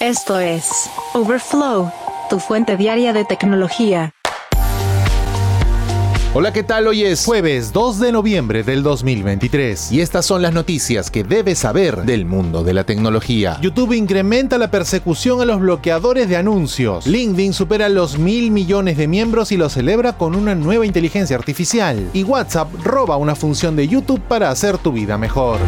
Esto es Overflow, tu fuente diaria de tecnología. Hola, ¿qué tal? Hoy es jueves 2 de noviembre del 2023 y estas son las noticias que debes saber del mundo de la tecnología. YouTube incrementa la persecución a los bloqueadores de anuncios. LinkedIn supera los mil millones de miembros y lo celebra con una nueva inteligencia artificial. Y WhatsApp roba una función de YouTube para hacer tu vida mejor.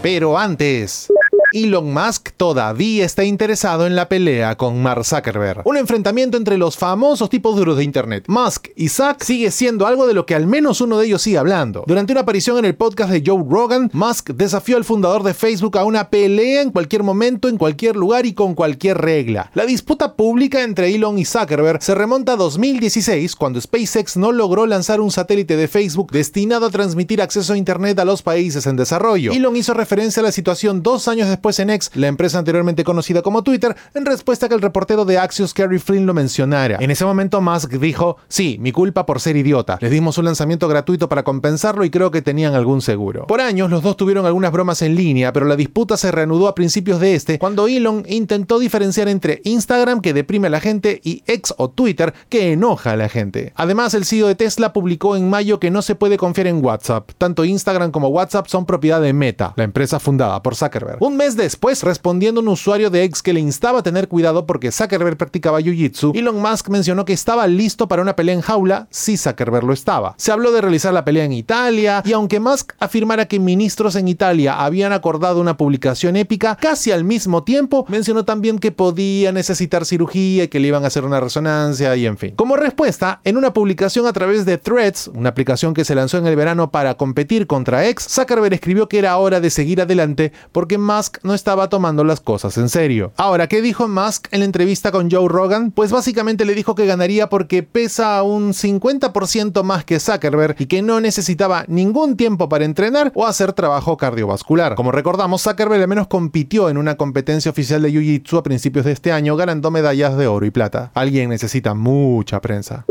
Pero antes... Elon Musk todavía está interesado en la pelea con Mark Zuckerberg. Un enfrentamiento entre los famosos tipos duros de Internet. Musk y Zuck sigue siendo algo de lo que al menos uno de ellos sigue hablando. Durante una aparición en el podcast de Joe Rogan, Musk desafió al fundador de Facebook a una pelea en cualquier momento, en cualquier lugar y con cualquier regla. La disputa pública entre Elon y Zuckerberg se remonta a 2016, cuando SpaceX no logró lanzar un satélite de Facebook destinado a transmitir acceso a Internet a los países en desarrollo. Elon hizo referencia a la situación dos años después después en X, la empresa anteriormente conocida como Twitter, en respuesta a que el reportero de Axios Kerry Flynn lo mencionara. En ese momento Musk dijo, sí, mi culpa por ser idiota. Les dimos un lanzamiento gratuito para compensarlo y creo que tenían algún seguro. Por años los dos tuvieron algunas bromas en línea, pero la disputa se reanudó a principios de este, cuando Elon intentó diferenciar entre Instagram, que deprime a la gente, y X o Twitter, que enoja a la gente. Además, el CEO de Tesla publicó en mayo que no se puede confiar en WhatsApp. Tanto Instagram como WhatsApp son propiedad de Meta, la empresa fundada por Zuckerberg. Un mes después, respondiendo a un usuario de X que le instaba a tener cuidado porque Zuckerberg practicaba Jiu-Jitsu, Elon Musk mencionó que estaba listo para una pelea en jaula si Zuckerberg lo estaba. Se habló de realizar la pelea en Italia y aunque Musk afirmara que ministros en Italia habían acordado una publicación épica, casi al mismo tiempo mencionó también que podía necesitar cirugía y que le iban a hacer una resonancia y en fin. Como respuesta, en una publicación a través de Threads, una aplicación que se lanzó en el verano para competir contra X, Zuckerberg escribió que era hora de seguir adelante porque Musk no estaba tomando las cosas en serio. Ahora, ¿qué dijo Musk en la entrevista con Joe Rogan? Pues básicamente le dijo que ganaría porque pesa un 50% más que Zuckerberg y que no necesitaba ningún tiempo para entrenar o hacer trabajo cardiovascular. Como recordamos, Zuckerberg al menos compitió en una competencia oficial de Jiu-Jitsu a principios de este año ganando medallas de oro y plata. Alguien necesita mucha prensa.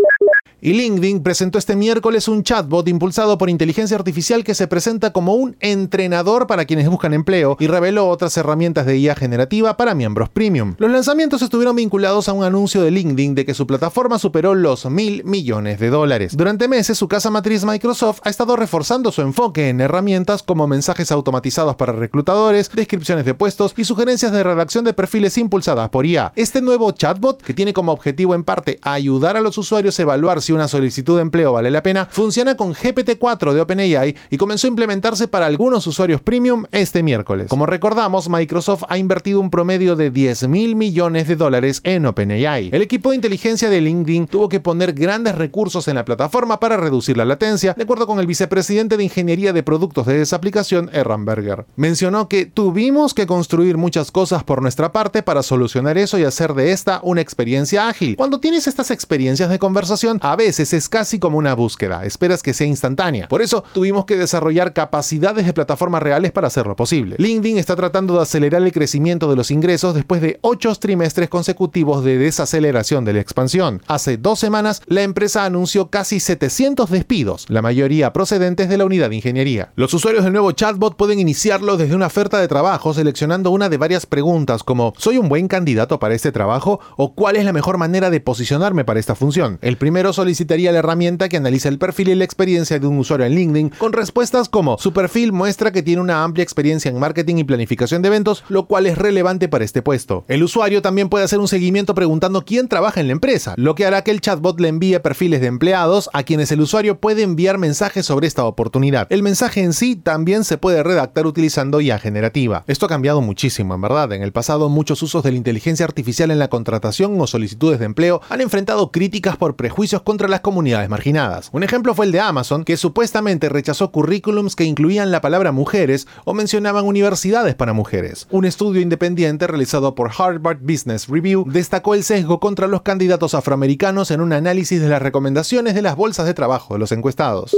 Y LinkedIn presentó este miércoles un chatbot impulsado por inteligencia artificial que se presenta como un entrenador para quienes buscan empleo y reveló otras herramientas de IA generativa para miembros premium. Los lanzamientos estuvieron vinculados a un anuncio de LinkedIn de que su plataforma superó los mil millones de dólares. Durante meses, su casa matriz Microsoft ha estado reforzando su enfoque en herramientas como mensajes automatizados para reclutadores, descripciones de puestos y sugerencias de redacción de perfiles impulsadas por IA. Este nuevo chatbot, que tiene como objetivo en parte ayudar a los usuarios a evaluar si una solicitud de empleo vale la pena, funciona con GPT-4 de OpenAI y comenzó a implementarse para algunos usuarios premium este miércoles. Como recordamos, Microsoft ha invertido un promedio de 10 mil millones de dólares en OpenAI. El equipo de inteligencia de LinkedIn tuvo que poner grandes recursos en la plataforma para reducir la latencia, de acuerdo con el vicepresidente de Ingeniería de Productos de esa aplicación, Erran Berger. Mencionó que tuvimos que construir muchas cosas por nuestra parte para solucionar eso y hacer de esta una experiencia ágil. Cuando tienes estas experiencias de conversación, a veces es casi como una búsqueda, esperas que sea instantánea. Por eso tuvimos que desarrollar capacidades de plataformas reales para hacerlo posible. LinkedIn está tratando de acelerar el crecimiento de los ingresos después de ocho trimestres consecutivos de desaceleración de la expansión. Hace dos semanas, la empresa anunció casi 700 despidos, la mayoría procedentes de la unidad de ingeniería. Los usuarios del nuevo chatbot pueden iniciarlo desde una oferta de trabajo seleccionando una de varias preguntas como ¿soy un buen candidato para este trabajo? o ¿cuál es la mejor manera de posicionarme para esta función? El primero solicitaría la herramienta que analiza el perfil y la experiencia de un usuario en LinkedIn con respuestas como su perfil muestra que tiene una amplia experiencia en marketing y planificación de eventos, lo cual es relevante para este puesto. El usuario también puede hacer un seguimiento preguntando quién trabaja en la empresa, lo que hará que el chatbot le envíe perfiles de empleados a quienes el usuario puede enviar mensajes sobre esta oportunidad. El mensaje en sí también se puede redactar utilizando IA generativa. Esto ha cambiado muchísimo, en verdad. En el pasado muchos usos de la inteligencia artificial en la contratación o solicitudes de empleo han enfrentado críticas por prejuicios las comunidades marginadas. Un ejemplo fue el de Amazon, que supuestamente rechazó currículums que incluían la palabra mujeres o mencionaban universidades para mujeres. Un estudio independiente realizado por Harvard Business Review destacó el sesgo contra los candidatos afroamericanos en un análisis de las recomendaciones de las bolsas de trabajo de los encuestados.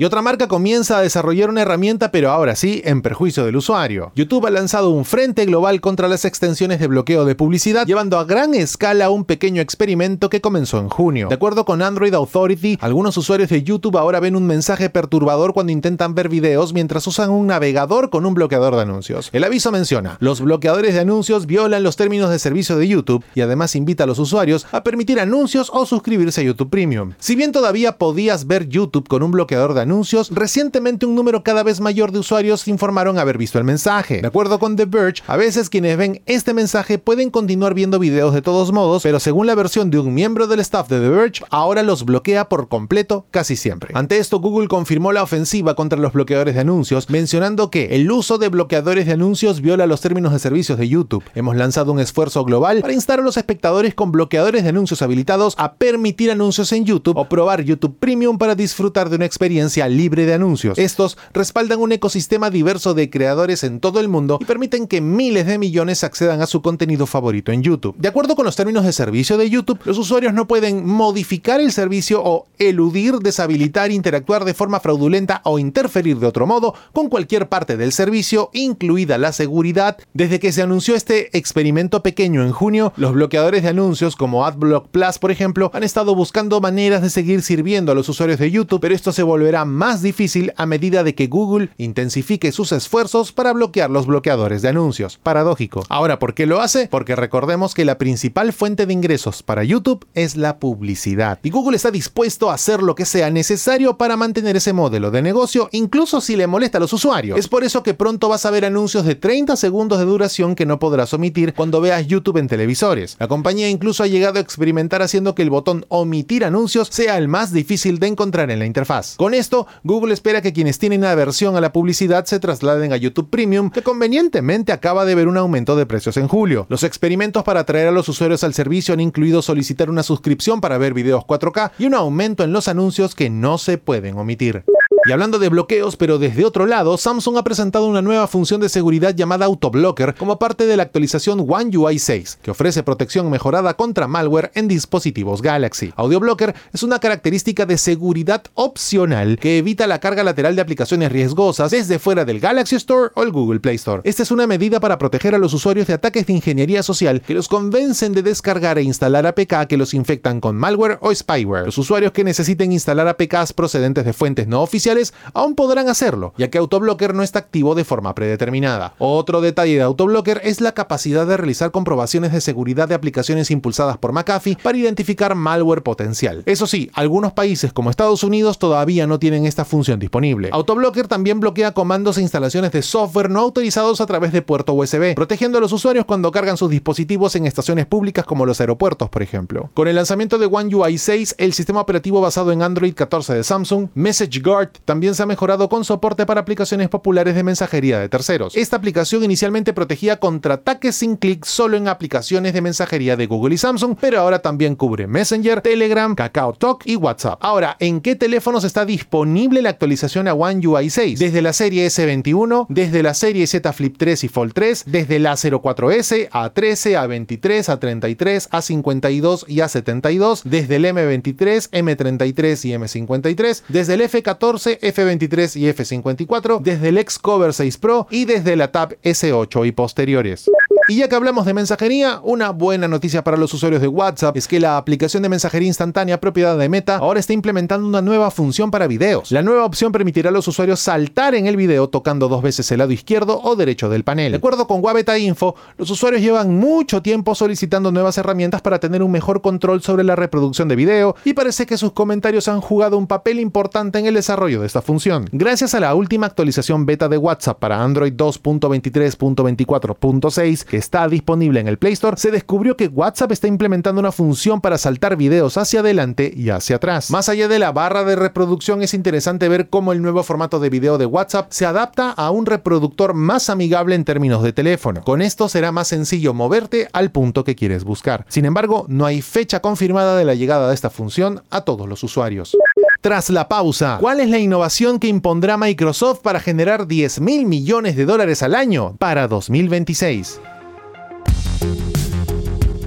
Y otra marca comienza a desarrollar una herramienta, pero ahora sí, en perjuicio del usuario. YouTube ha lanzado un frente global contra las extensiones de bloqueo de publicidad, llevando a gran escala un pequeño experimento que comenzó en junio. De acuerdo con Android Authority, algunos usuarios de YouTube ahora ven un mensaje perturbador cuando intentan ver videos mientras usan un navegador con un bloqueador de anuncios. El aviso menciona, los bloqueadores de anuncios violan los términos de servicio de YouTube y además invita a los usuarios a permitir anuncios o suscribirse a YouTube Premium. Si bien todavía podías ver YouTube con un bloqueador de anuncios, recientemente un número cada vez mayor de usuarios informaron haber visto el mensaje. De acuerdo con The Verge, a veces quienes ven este mensaje pueden continuar viendo videos de todos modos, pero según la versión de un miembro del staff de The Verge, ahora los bloquea por completo casi siempre. Ante esto, Google confirmó la ofensiva contra los bloqueadores de anuncios, mencionando que el uso de bloqueadores de anuncios viola los términos de servicios de YouTube. Hemos lanzado un esfuerzo global para instar a los espectadores con bloqueadores de anuncios habilitados a permitir anuncios en YouTube o probar YouTube Premium para disfrutar de una experiencia libre de anuncios. Estos respaldan un ecosistema diverso de creadores en todo el mundo y permiten que miles de millones accedan a su contenido favorito en YouTube. De acuerdo con los términos de servicio de YouTube, los usuarios no pueden modificar el servicio o eludir, deshabilitar, interactuar de forma fraudulenta o interferir de otro modo con cualquier parte del servicio, incluida la seguridad. Desde que se anunció este experimento pequeño en junio, los bloqueadores de anuncios como AdBlock Plus, por ejemplo, han estado buscando maneras de seguir sirviendo a los usuarios de YouTube, pero esto se volverá más difícil a medida de que Google intensifique sus esfuerzos para bloquear los bloqueadores de anuncios. Paradójico. Ahora, ¿por qué lo hace? Porque recordemos que la principal fuente de ingresos para YouTube es la publicidad. Y Google está dispuesto a hacer lo que sea necesario para mantener ese modelo de negocio, incluso si le molesta a los usuarios. Es por eso que pronto vas a ver anuncios de 30 segundos de duración que no podrás omitir cuando veas YouTube en televisores. La compañía incluso ha llegado a experimentar haciendo que el botón omitir anuncios sea el más difícil de encontrar en la interfaz. Con esto, Google espera que quienes tienen aversión a la publicidad se trasladen a YouTube Premium, que convenientemente acaba de ver un aumento de precios en julio. Los experimentos para atraer a los usuarios al servicio han incluido solicitar una suscripción para ver videos 4K y un aumento en los anuncios que no se pueden omitir. Y hablando de bloqueos, pero desde otro lado, Samsung ha presentado una nueva función de seguridad llamada Autoblocker como parte de la actualización One UI 6, que ofrece protección mejorada contra malware en dispositivos Galaxy. AudioBlocker es una característica de seguridad opcional que evita la carga lateral de aplicaciones riesgosas desde fuera del Galaxy Store o el Google Play Store. Esta es una medida para proteger a los usuarios de ataques de ingeniería social que los convencen de descargar e instalar APK que los infectan con malware o spyware. Los usuarios que necesiten instalar APKs procedentes de fuentes no oficiales aún podrán hacerlo, ya que Autoblocker no está activo de forma predeterminada. Otro detalle de Autoblocker es la capacidad de realizar comprobaciones de seguridad de aplicaciones impulsadas por McAfee para identificar malware potencial. Eso sí, algunos países como Estados Unidos todavía no tienen esta función disponible. Autoblocker también bloquea comandos e instalaciones de software no autorizados a través de puerto USB, protegiendo a los usuarios cuando cargan sus dispositivos en estaciones públicas como los aeropuertos, por ejemplo. Con el lanzamiento de One UI 6, el sistema operativo basado en Android 14 de Samsung, MessageGuard también se ha mejorado con soporte para aplicaciones populares de mensajería de terceros. Esta aplicación inicialmente protegía contra ataques sin clic solo en aplicaciones de mensajería de Google y Samsung, pero ahora también cubre Messenger, Telegram, KakaoTalk y WhatsApp. Ahora, ¿en qué teléfonos está disponible la actualización a One UI 6? Desde la serie S21, desde la serie Z Flip 3 y Fold 3, desde la 04S, A13, A23, A33, A52 y A72, desde el M23, M33 y M53, desde el F14, F23 y F54, desde el Xcover 6 Pro y desde la Tab S8 y posteriores. Y ya que hablamos de mensajería, una buena noticia para los usuarios de WhatsApp es que la aplicación de mensajería instantánea propiedad de Meta ahora está implementando una nueva función para videos. La nueva opción permitirá a los usuarios saltar en el video tocando dos veces el lado izquierdo o derecho del panel. De acuerdo con Wabeta Info, los usuarios llevan mucho tiempo solicitando nuevas herramientas para tener un mejor control sobre la reproducción de video y parece que sus comentarios han jugado un papel importante en el desarrollo de esta función. Gracias a la última actualización beta de WhatsApp para Android 2.23.24.6 que está disponible en el Play Store, se descubrió que WhatsApp está implementando una función para saltar videos hacia adelante y hacia atrás. Más allá de la barra de reproducción, es interesante ver cómo el nuevo formato de video de WhatsApp se adapta a un reproductor más amigable en términos de teléfono. Con esto será más sencillo moverte al punto que quieres buscar. Sin embargo, no hay fecha confirmada de la llegada de esta función a todos los usuarios. Tras la pausa, ¿cuál es la innovación que impondrá Microsoft para generar 10 mil millones de dólares al año para 2026?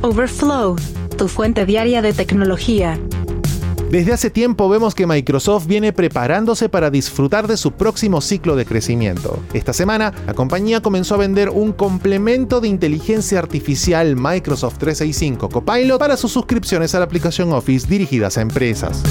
Overflow, tu fuente diaria de tecnología. Desde hace tiempo vemos que Microsoft viene preparándose para disfrutar de su próximo ciclo de crecimiento. Esta semana, la compañía comenzó a vender un complemento de inteligencia artificial Microsoft 365 Copilot para sus suscripciones a la aplicación Office dirigidas a empresas.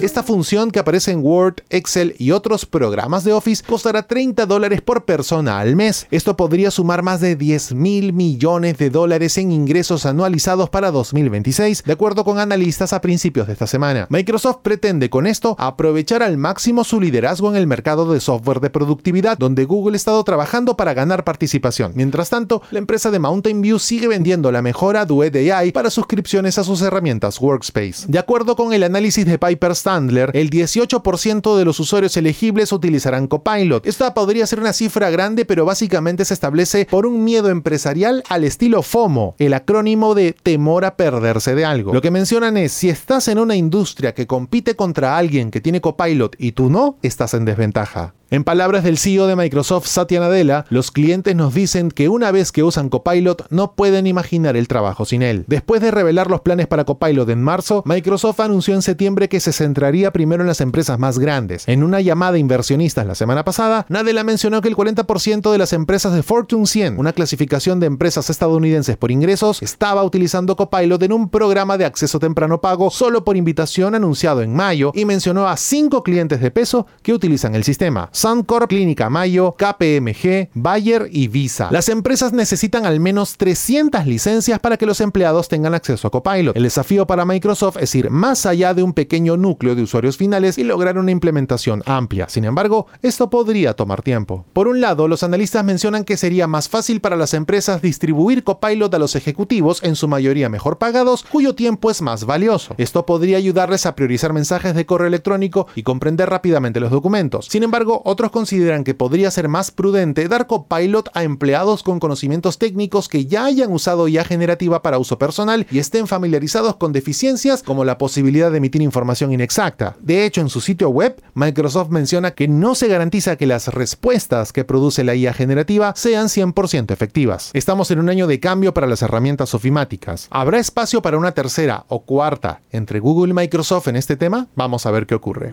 Esta función que aparece en Word, Excel y otros programas de Office costará 30 dólares por persona al mes. Esto podría sumar más de 10 mil millones de dólares en ingresos anualizados para 2026, de acuerdo con analistas a principios de esta semana. Microsoft pretende con esto aprovechar al máximo su liderazgo en el mercado de software de productividad, donde Google ha estado trabajando para ganar participación. Mientras tanto, la empresa de Mountain View sigue vendiendo la mejora Duet AI para suscripciones a sus herramientas Workspace. De acuerdo con el análisis de Piper el 18% de los usuarios elegibles utilizarán Copilot. Esta podría ser una cifra grande, pero básicamente se establece por un miedo empresarial al estilo FOMO, el acrónimo de temor a perderse de algo. Lo que mencionan es, si estás en una industria que compite contra alguien que tiene Copilot y tú no, estás en desventaja. En palabras del CEO de Microsoft, Satya Nadella, los clientes nos dicen que una vez que usan Copilot no pueden imaginar el trabajo sin él. Después de revelar los planes para Copilot en marzo, Microsoft anunció en septiembre que se centraría primero en las empresas más grandes. En una llamada a inversionistas la semana pasada, Nadella mencionó que el 40% de las empresas de Fortune 100, una clasificación de empresas estadounidenses por ingresos, estaba utilizando Copilot en un programa de acceso temprano pago solo por invitación anunciado en mayo y mencionó a cinco clientes de peso que utilizan el sistema. Suncor, Clínica Mayo, KPMG, Bayer y Visa. Las empresas necesitan al menos 300 licencias para que los empleados tengan acceso a Copilot. El desafío para Microsoft es ir más allá de un pequeño núcleo de usuarios finales y lograr una implementación amplia. Sin embargo, esto podría tomar tiempo. Por un lado, los analistas mencionan que sería más fácil para las empresas distribuir Copilot a los ejecutivos, en su mayoría mejor pagados, cuyo tiempo es más valioso. Esto podría ayudarles a priorizar mensajes de correo electrónico y comprender rápidamente los documentos. Sin embargo, otros consideran que podría ser más prudente dar Copilot a empleados con conocimientos técnicos que ya hayan usado IA generativa para uso personal y estén familiarizados con deficiencias como la posibilidad de emitir información inexacta. De hecho, en su sitio web, Microsoft menciona que no se garantiza que las respuestas que produce la IA generativa sean 100% efectivas. Estamos en un año de cambio para las herramientas ofimáticas. ¿Habrá espacio para una tercera o cuarta entre Google y Microsoft en este tema? Vamos a ver qué ocurre.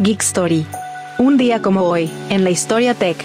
Geek Story un día como hoy, en la historia tech.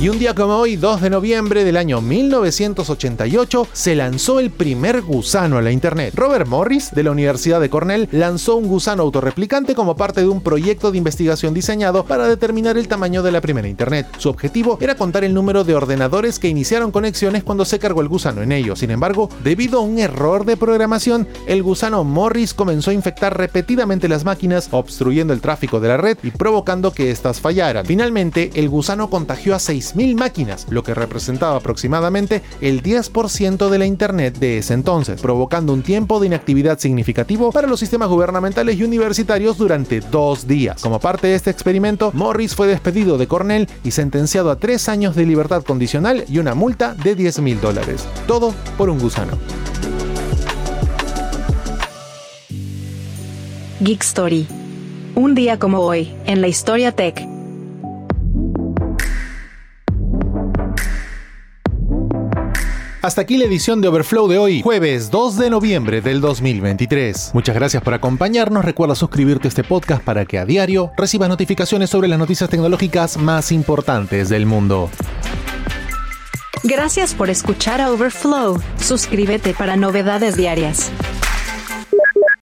Y un día como hoy, 2 de noviembre del año 1988, se lanzó el primer gusano a la Internet. Robert Morris, de la Universidad de Cornell, lanzó un gusano autorreplicante como parte de un proyecto de investigación diseñado para determinar el tamaño de la primera Internet. Su objetivo era contar el número de ordenadores que iniciaron conexiones cuando se cargó el gusano en ellos. Sin embargo, debido a un error de programación, el gusano Morris comenzó a infectar repetidamente las máquinas, obstruyendo el tráfico de la red y provocando que éstas fallaran. Finalmente, el gusano contagió a 6 mil máquinas, lo que representaba aproximadamente el 10% de la Internet de ese entonces, provocando un tiempo de inactividad significativo para los sistemas gubernamentales y universitarios durante dos días. Como parte de este experimento, Morris fue despedido de Cornell y sentenciado a tres años de libertad condicional y una multa de 10 mil dólares. Todo por un gusano. Geek Story. Un día como hoy, en la historia tech. Hasta aquí la edición de Overflow de hoy, jueves 2 de noviembre del 2023. Muchas gracias por acompañarnos. Recuerda suscribirte a este podcast para que a diario recibas notificaciones sobre las noticias tecnológicas más importantes del mundo. Gracias por escuchar a Overflow. Suscríbete para novedades diarias.